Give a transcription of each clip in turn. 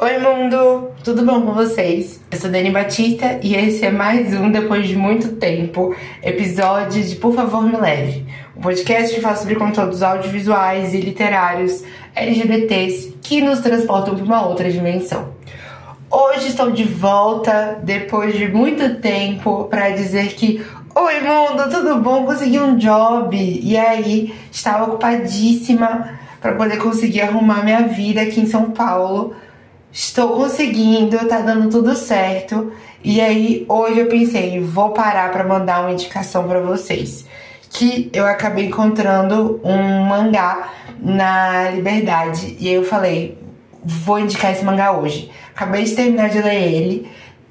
Oi, mundo! Tudo bom com vocês? Eu sou Dani Batista e esse é mais um, depois de muito tempo, episódio de Por Favor Me Leve, um podcast que fala sobre conteúdos audiovisuais e literários LGBTs que nos transportam para uma outra dimensão. Hoje estou de volta, depois de muito tempo, para dizer que Oi, mundo, tudo bom? Consegui um job e aí estava ocupadíssima para poder conseguir arrumar minha vida aqui em São Paulo estou conseguindo, tá dando tudo certo. E aí hoje eu pensei, vou parar para mandar uma indicação para vocês, que eu acabei encontrando um mangá na Liberdade e aí eu falei, vou indicar esse mangá hoje. Acabei de terminar de ler ele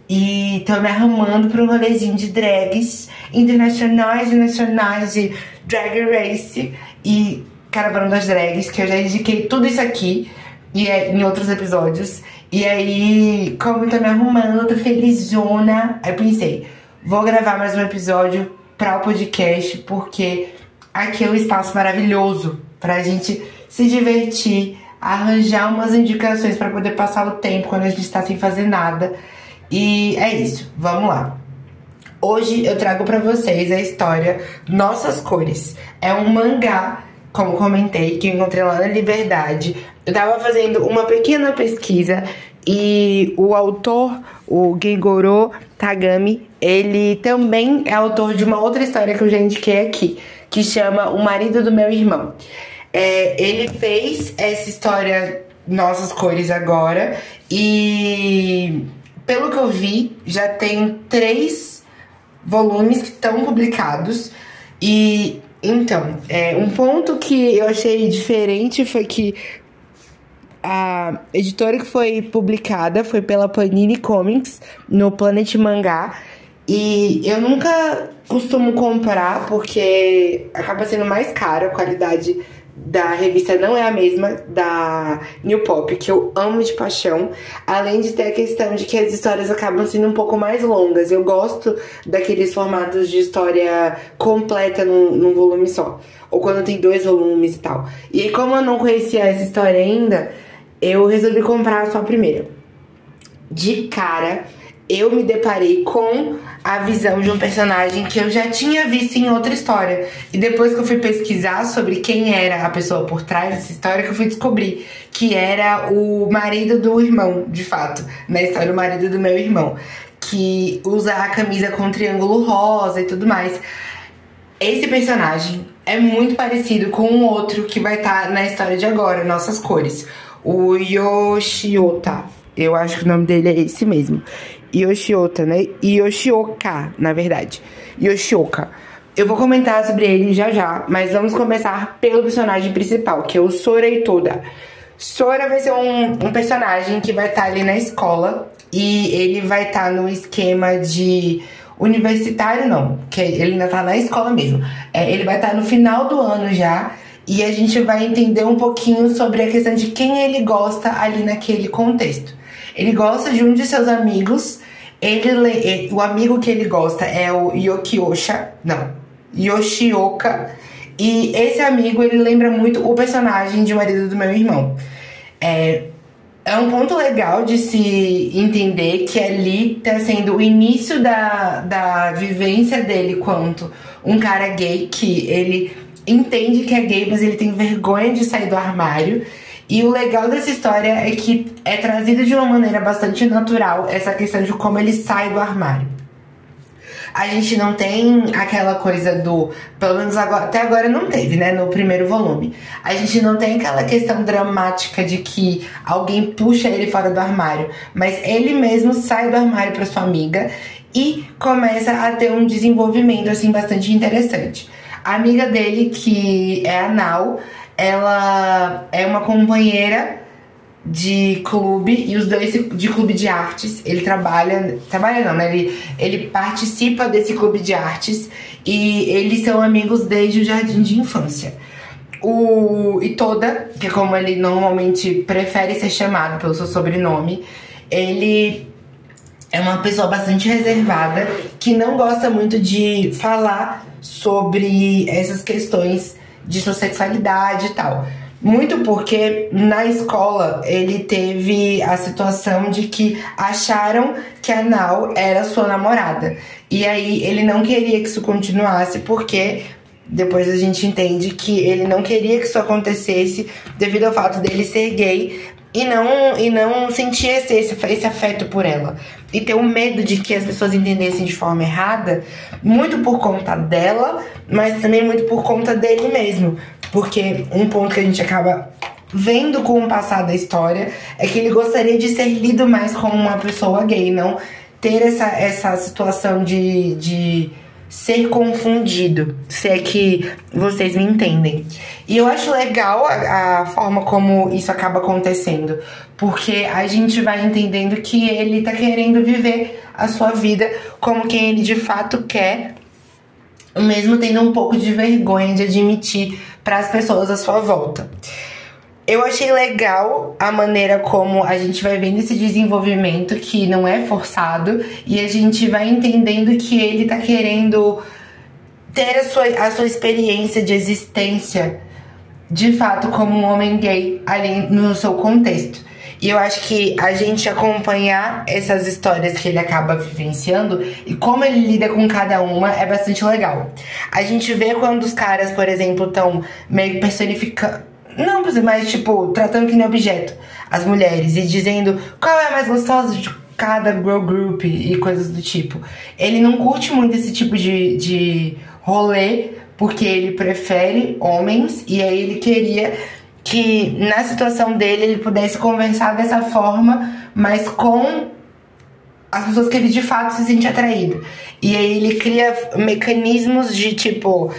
e tô me arrumando para um rolezinho de drags internacionais e nacionais de Drag Race e Caravana das Drags, que eu já indiquei tudo isso aqui e é, em outros episódios. E aí, como eu tô me arrumando, tô felizona, aí pensei, vou gravar mais um episódio para o podcast, porque aqui é um espaço maravilhoso pra gente se divertir, arranjar umas indicações para poder passar o tempo quando a gente tá sem fazer nada. E é isso, vamos lá. Hoje eu trago para vocês a história Nossas Cores. É um mangá como comentei, que eu encontrei lá na Liberdade. Eu tava fazendo uma pequena pesquisa e o autor, o Gengoro Tagami, ele também é autor de uma outra história que eu já indiquei aqui, que chama O Marido do Meu Irmão. É, ele fez essa história Nossas Cores agora e pelo que eu vi, já tem três volumes que estão publicados e então, é, um ponto que eu achei diferente foi que a editora que foi publicada foi pela Panini Comics no Planet Mangá. E eu nunca costumo comprar porque acaba sendo mais caro a qualidade da revista não é a mesma da New Pop, que eu amo de paixão, além de ter a questão de que as histórias acabam sendo um pouco mais longas. Eu gosto daqueles formatos de história completa num, num volume só, ou quando tem dois volumes e tal. E aí, como eu não conhecia essa história ainda, eu resolvi comprar só a primeira. De cara, eu me deparei com a visão de um personagem que eu já tinha visto em outra história. E depois que eu fui pesquisar sobre quem era a pessoa por trás dessa história, que eu fui descobrir que era o marido do irmão, de fato. Na história, o marido do meu irmão. Que usa a camisa com triângulo rosa e tudo mais. Esse personagem é muito parecido com um outro que vai estar tá na história de agora, Nossas Cores. O Yoshiota. Eu acho que o nome dele é esse mesmo. Yoshiota, né? Yoshioka, na verdade. Yoshioka. Eu vou comentar sobre ele já já, mas vamos começar pelo personagem principal, que é o Sora Itoda. Sora vai ser um, um personagem que vai estar tá ali na escola e ele vai estar tá no esquema de universitário, não, que ele ainda tá na escola mesmo. É, ele vai estar tá no final do ano já e a gente vai entender um pouquinho sobre a questão de quem ele gosta ali naquele contexto. Ele gosta de um de seus amigos. Ele, o amigo que ele gosta é o Yokiosha, não, Yoshioka. E esse amigo, ele lembra muito o personagem de marido do meu irmão. É, é um ponto legal de se entender que ali tá sendo o início da, da vivência dele quanto um cara gay que ele entende que é gay, mas ele tem vergonha de sair do armário. E o legal dessa história é que é trazido de uma maneira bastante natural essa questão de como ele sai do armário. A gente não tem aquela coisa do. Pelo menos agora, até agora não teve, né? No primeiro volume. A gente não tem aquela questão dramática de que alguém puxa ele fora do armário. Mas ele mesmo sai do armário para sua amiga e começa a ter um desenvolvimento, assim, bastante interessante. A amiga dele, que é a Nau, ela é uma companheira de clube e os dois de clube de artes. Ele trabalha, trabalha não, né? Ele, ele participa desse clube de artes e eles são amigos desde o jardim de infância. O Itoda, que é como ele normalmente prefere ser chamado pelo seu sobrenome, ele é uma pessoa bastante reservada que não gosta muito de falar sobre essas questões de sua sexualidade e tal. Muito porque na escola ele teve a situação de que acharam que a Nau era sua namorada. E aí ele não queria que isso continuasse porque depois a gente entende que ele não queria que isso acontecesse devido ao fato dele ser gay e não, e não sentir esse, esse, esse afeto por ela. E ter o medo de que as pessoas entendessem de forma errada, muito por conta dela, mas também muito por conta dele mesmo. Porque um ponto que a gente acaba vendo com o passar da história é que ele gostaria de ser lido mais como uma pessoa gay, não ter essa, essa situação de, de ser confundido, se é que vocês me entendem. E eu acho legal a, a, forma como isso acaba acontecendo, porque a gente vai entendendo que ele tá querendo viver a sua vida como quem ele de fato quer, mesmo tendo um pouco de vergonha de admitir para as pessoas à sua volta. Eu achei legal a maneira como a gente vai vendo esse desenvolvimento que não é forçado e a gente vai entendendo que ele tá querendo ter a sua, a sua experiência de existência de fato como um homem gay ali no seu contexto. E eu acho que a gente acompanhar essas histórias que ele acaba vivenciando e como ele lida com cada uma é bastante legal. A gente vê quando os caras, por exemplo, estão meio personificando não, mas tipo, tratando que nem objeto as mulheres e dizendo qual é a mais gostosa de cada girl group e coisas do tipo. Ele não curte muito esse tipo de, de rolê porque ele prefere homens e aí ele queria que na situação dele ele pudesse conversar dessa forma, mas com as pessoas que ele de fato se sente atraído. E aí ele cria mecanismos de tipo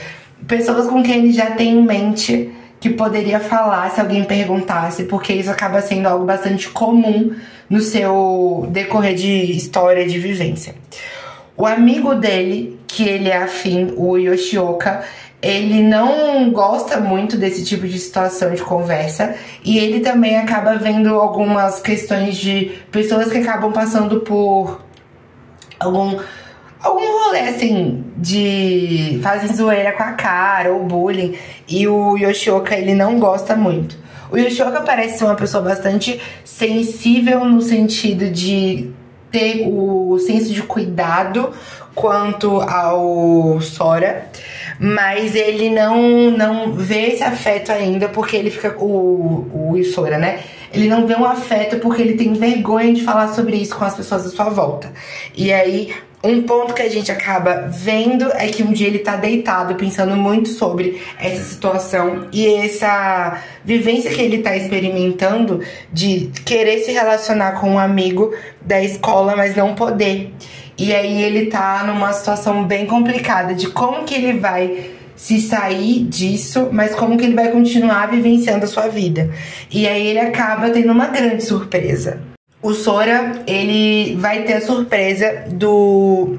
pessoas com quem ele já tem em mente que poderia falar se alguém perguntasse, porque isso acaba sendo algo bastante comum no seu decorrer de história de vivência. O amigo dele, que ele é afim, o Yoshioka, ele não gosta muito desse tipo de situação de conversa e ele também acaba vendo algumas questões de pessoas que acabam passando por algum algum rolê assim de fazem zoeira com a cara ou bullying e o Yoshioka ele não gosta muito. O Yoshioka parece ser uma pessoa bastante sensível no sentido de ter o senso de cuidado quanto ao Sora, mas ele não não vê esse afeto ainda porque ele fica o o Sora, né? Ele não vê um afeto porque ele tem vergonha de falar sobre isso com as pessoas à sua volta. E aí um ponto que a gente acaba vendo é que um dia ele tá deitado pensando muito sobre essa situação e essa vivência que ele tá experimentando de querer se relacionar com um amigo da escola, mas não poder. E aí ele tá numa situação bem complicada de como que ele vai se sair disso, mas como que ele vai continuar vivenciando a sua vida. E aí ele acaba tendo uma grande surpresa o Sora, ele vai ter a surpresa do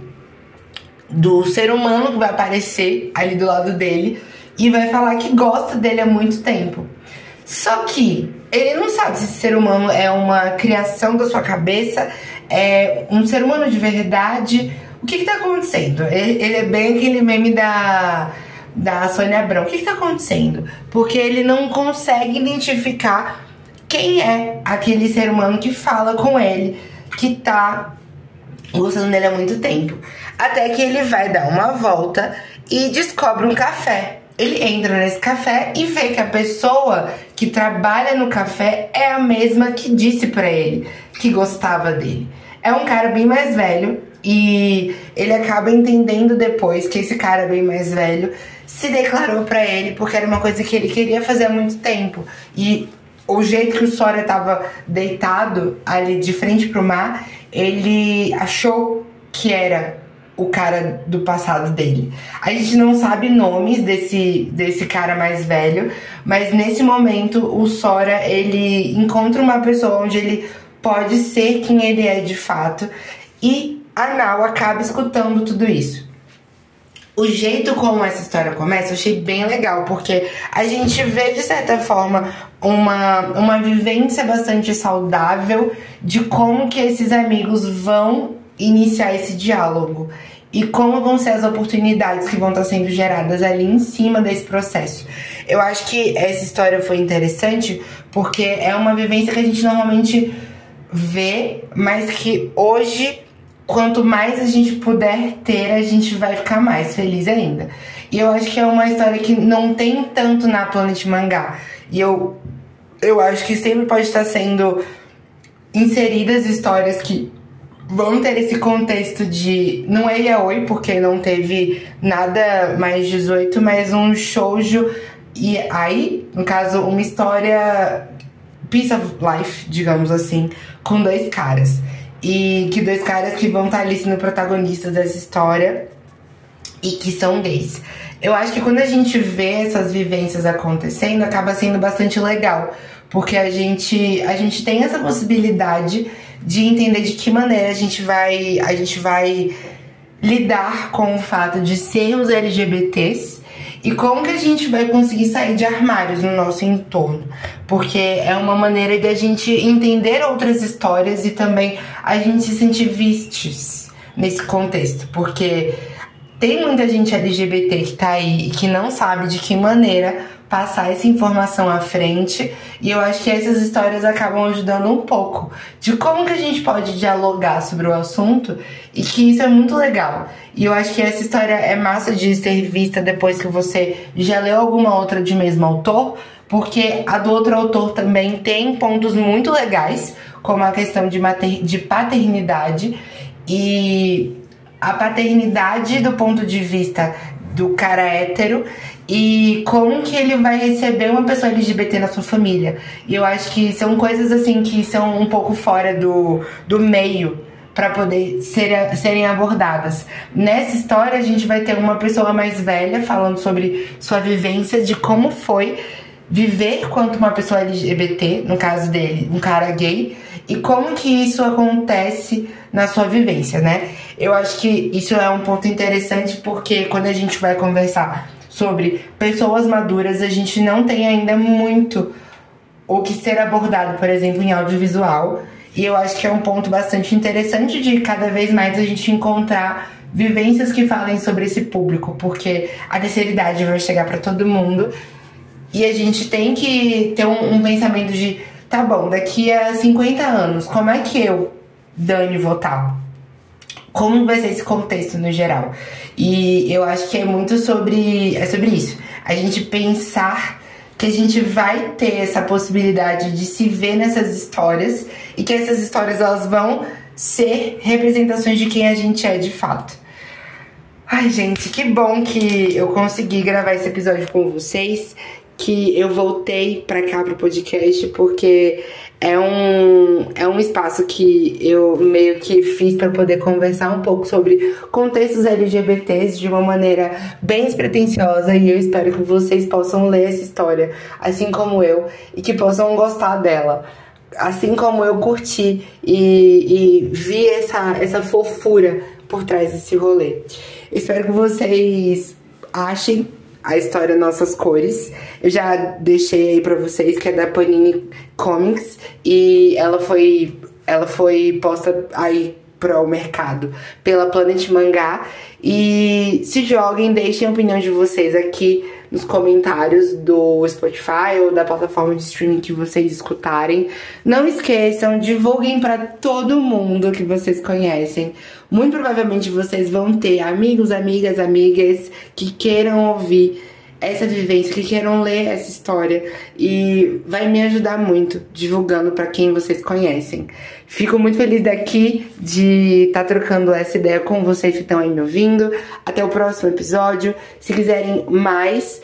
do ser humano que vai aparecer ali do lado dele e vai falar que gosta dele há muito tempo. Só que ele não sabe se esse ser humano é uma criação da sua cabeça, é um ser humano de verdade. O que que tá acontecendo? Ele, é bem aquele meme da da Sônia Abrão. O que que tá acontecendo? Porque ele não consegue identificar quem é aquele ser humano que fala com ele, que tá gostando dele há muito tempo. Até que ele vai dar uma volta e descobre um café. Ele entra nesse café e vê que a pessoa que trabalha no café é a mesma que disse para ele que gostava dele. É um cara bem mais velho e ele acaba entendendo depois que esse cara bem mais velho se declarou para ele porque era uma coisa que ele queria fazer há muito tempo. E o jeito que o Sora estava deitado ali de frente pro mar, ele achou que era o cara do passado dele. A gente não sabe nomes desse, desse cara mais velho, mas nesse momento o Sora ele encontra uma pessoa onde ele pode ser quem ele é de fato e a Nau acaba escutando tudo isso o jeito como essa história começa, eu achei bem legal, porque a gente vê, de certa forma, uma, uma vivência bastante saudável de como que esses amigos vão iniciar esse diálogo. e como vão ser as oportunidades que vão estar sendo geradas ali em cima desse processo. Eu acho que essa história foi interessante porque é uma vivência que a gente normalmente vê, mas que hoje, quanto mais a gente puder ter, a gente vai ficar mais feliz ainda. E eu acho que é uma história que não tem tanto na Planet Mangá. E eu, eu acho que sempre pode estar sendo inseridas histórias que vão ter esse contexto de. Não é yaoi, porque não teve nada mais 18, mas um shoujo. E aí, no caso, uma história. Piece of life, digamos assim, com dois caras. E que dois caras que vão estar ali sendo protagonistas dessa história e que são gays. Eu acho que quando a gente vê essas vivências acontecendo, acaba sendo bastante legal, porque a gente a gente tem essa possibilidade de entender de que maneira a gente vai a gente vai lidar com o fato de sermos LGBTs e como que a gente vai conseguir sair de armários no nosso entorno. Porque é uma maneira de a gente entender outras histórias e também a gente se sentir vistes nesse contexto. Porque tem muita gente LGBT que tá aí e que não sabe de que maneira passar essa informação à frente. E eu acho que essas histórias acabam ajudando um pouco de como que a gente pode dialogar sobre o assunto e que isso é muito legal. E eu acho que essa história é massa de ser vista depois que você já leu alguma outra de mesmo autor, porque a do outro autor também tem pontos muito legais, como a questão de, mater de paternidade e a paternidade do ponto de vista do cara hétero e como que ele vai receber uma pessoa LGBT na sua família. E eu acho que são coisas assim que são um pouco fora do, do meio para poder ser, serem abordadas. Nessa história, a gente vai ter uma pessoa mais velha falando sobre sua vivência de como foi viver quanto uma pessoa LGBT, no caso dele, um cara gay, e como que isso acontece na sua vivência, né? Eu acho que isso é um ponto interessante porque quando a gente vai conversar sobre pessoas maduras, a gente não tem ainda muito o que ser abordado, por exemplo, em audiovisual. E eu acho que é um ponto bastante interessante de cada vez mais a gente encontrar vivências que falem sobre esse público, porque a terceira idade vai chegar para todo mundo e a gente tem que ter um, um, pensamento de, tá bom, daqui a 50 anos, como é que eu, Dani, vou estar? Como vai ser esse contexto no geral. E eu acho que é muito sobre, é sobre isso. A gente pensar que a gente vai ter essa possibilidade de se ver nessas histórias e que essas histórias elas vão ser representações de quem a gente é de fato. Ai, gente, que bom que eu consegui gravar esse episódio com vocês, que eu voltei para cá pro podcast porque é um, é um espaço que eu meio que fiz para poder conversar um pouco sobre contextos LGBTs de uma maneira bem despretensiosa e eu espero que vocês possam ler essa história, assim como eu, e que possam gostar dela. Assim como eu curti e, e vi essa, essa fofura por trás desse rolê. Espero que vocês achem a história Nossas Cores. Eu já deixei aí pra vocês que é da Panini Comics e ela foi ela foi posta aí para o mercado pela Planet Mangá e se joguem, deixem a opinião de vocês aqui nos comentários do Spotify ou da plataforma de streaming que vocês escutarem. Não esqueçam, divulguem para todo mundo que vocês conhecem. Muito provavelmente vocês vão ter amigos, amigas, amigas que queiram ouvir essa vivência, que queiram ler essa história e vai me ajudar muito divulgando para quem vocês conhecem. Fico muito feliz daqui de estar tá trocando essa ideia com vocês que estão aí me ouvindo. Até o próximo episódio. Se quiserem mais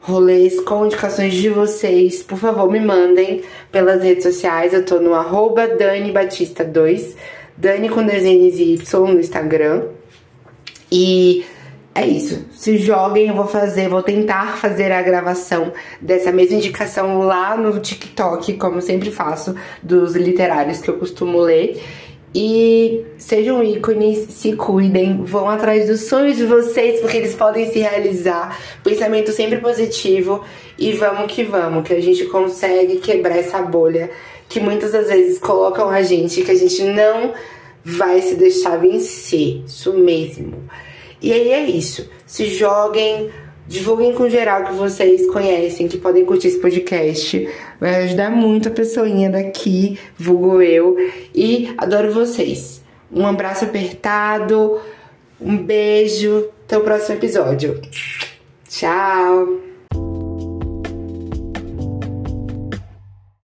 rolês com indicações de vocês, por favor, me mandem pelas redes sociais. Eu tô no arroba Dani Batista 2, Dani com desenhos e Y no Instagram. E é isso. Se joguem, eu vou fazer, vou tentar fazer a gravação dessa mesma indicação lá no TikTok, como sempre faço, dos literários que eu costumo ler. E sejam ícones, se cuidem, vão atrás dos sonhos de vocês, porque eles podem se realizar. Pensamento sempre positivo e vamos que vamos, que a gente consegue quebrar essa bolha que muitas das vezes colocam a gente, que a gente não vai se deixar vencer. Isso mesmo. E aí é isso. Se joguem, divulguem com geral que vocês conhecem, que podem curtir esse podcast. Vai ajudar muito a pessoinha daqui, vulgo eu. E adoro vocês. Um abraço apertado, um beijo. Até o próximo episódio. Tchau!